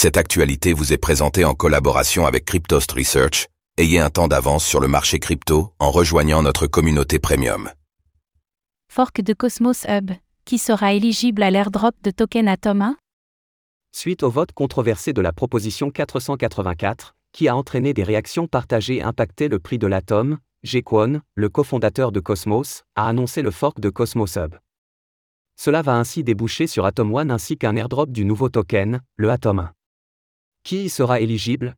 Cette actualité vous est présentée en collaboration avec Cryptost Research. Ayez un temps d'avance sur le marché crypto en rejoignant notre communauté premium. Fork de Cosmos Hub, qui sera éligible à l'airdrop de token Atom 1 Suite au vote controversé de la proposition 484, qui a entraîné des réactions partagées et impacté le prix de l'atome, Kwon, le cofondateur de Cosmos, a annoncé le fork de Cosmos Hub. Cela va ainsi déboucher sur Atom One ainsi qu'un airdrop du nouveau token, le Atom 1. Qui y sera éligible?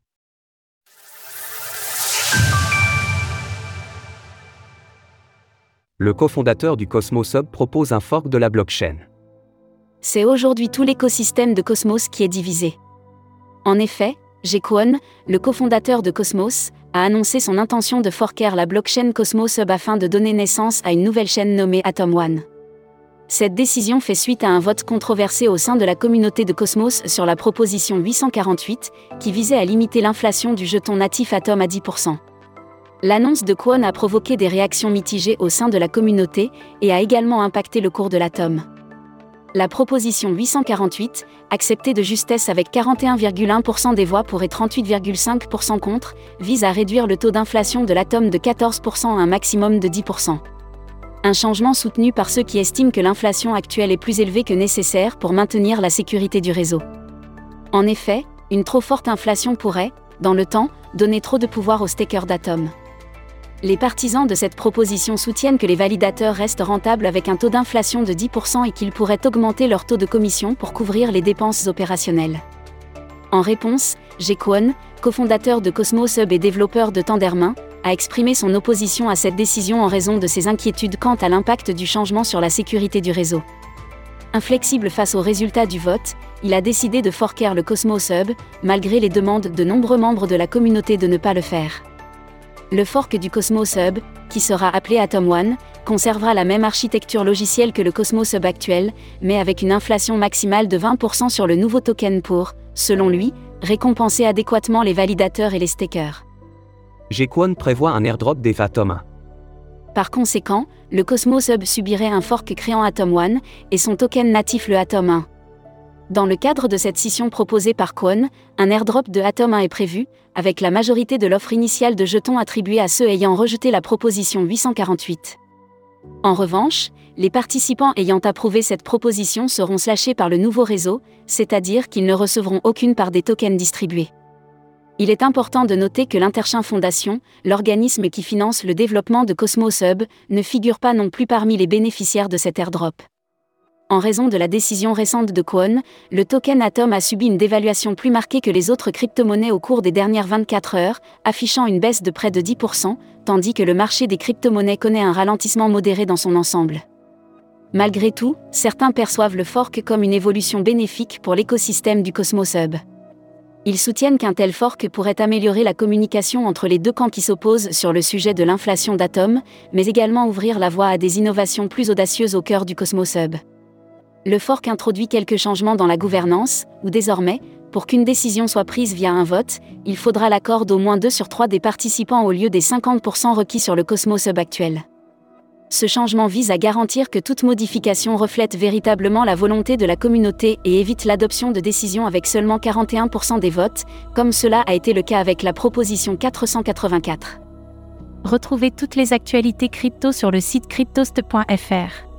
Le cofondateur du Cosmos Hub propose un fork de la blockchain. C'est aujourd'hui tout l'écosystème de Cosmos qui est divisé. En effet, Kwon, le cofondateur de Cosmos, a annoncé son intention de forker la blockchain Cosmos Hub afin de donner naissance à une nouvelle chaîne nommée Atom One. Cette décision fait suite à un vote controversé au sein de la communauté de Cosmos sur la proposition 848, qui visait à limiter l'inflation du jeton natif Atom à 10%. L'annonce de Kwon a provoqué des réactions mitigées au sein de la communauté et a également impacté le cours de l'atome. La proposition 848, acceptée de justesse avec 41,1% des voix pour et 38,5% contre, vise à réduire le taux d'inflation de l'atome de 14% à un maximum de 10% un changement soutenu par ceux qui estiment que l'inflation actuelle est plus élevée que nécessaire pour maintenir la sécurité du réseau. En effet, une trop forte inflation pourrait, dans le temps, donner trop de pouvoir aux stakers d'Atom. Les partisans de cette proposition soutiennent que les validateurs restent rentables avec un taux d'inflation de 10% et qu'ils pourraient augmenter leur taux de commission pour couvrir les dépenses opérationnelles. En réponse, Kwon, cofondateur de Cosmos Hub et développeur de Tendermain, a exprimé son opposition à cette décision en raison de ses inquiétudes quant à l'impact du changement sur la sécurité du réseau. Inflexible face aux résultats du vote, il a décidé de forker le Cosmos Hub, malgré les demandes de nombreux membres de la communauté de ne pas le faire. Le fork du Cosmos Hub, qui sera appelé Atom One, conservera la même architecture logicielle que le Cosmos Hub actuel, mais avec une inflation maximale de 20% sur le nouveau token pour, selon lui, récompenser adéquatement les validateurs et les stakers. Gquan prévoit un airdrop des Atom Par conséquent, le Cosmos Hub subirait un fork créant Atom 1 et son token natif le Atom 1. Dans le cadre de cette scission proposée par Kwon, un airdrop de Atom 1 est prévu, avec la majorité de l'offre initiale de jetons attribuée à ceux ayant rejeté la proposition 848. En revanche, les participants ayant approuvé cette proposition seront slashés par le nouveau réseau, c'est-à-dire qu'ils ne recevront aucune part des tokens distribués il est important de noter que l'Interchain Fondation, l'organisme qui finance le développement de Cosmos Hub, ne figure pas non plus parmi les bénéficiaires de cet airdrop. En raison de la décision récente de Kwon, le token Atom a subi une dévaluation plus marquée que les autres crypto-monnaies au cours des dernières 24 heures, affichant une baisse de près de 10%, tandis que le marché des crypto-monnaies connaît un ralentissement modéré dans son ensemble. Malgré tout, certains perçoivent le fork comme une évolution bénéfique pour l'écosystème du Cosmos Hub. Ils soutiennent qu'un tel fork pourrait améliorer la communication entre les deux camps qui s'opposent sur le sujet de l'inflation d'atomes, mais également ouvrir la voie à des innovations plus audacieuses au cœur du Cosmos Hub. Le fork introduit quelques changements dans la gouvernance, où désormais, pour qu'une décision soit prise via un vote, il faudra l'accord d'au moins 2 sur 3 des participants au lieu des 50% requis sur le Cosmos Hub actuel. Ce changement vise à garantir que toute modification reflète véritablement la volonté de la communauté et évite l'adoption de décisions avec seulement 41% des votes, comme cela a été le cas avec la proposition 484. Retrouvez toutes les actualités crypto sur le site cryptost.fr.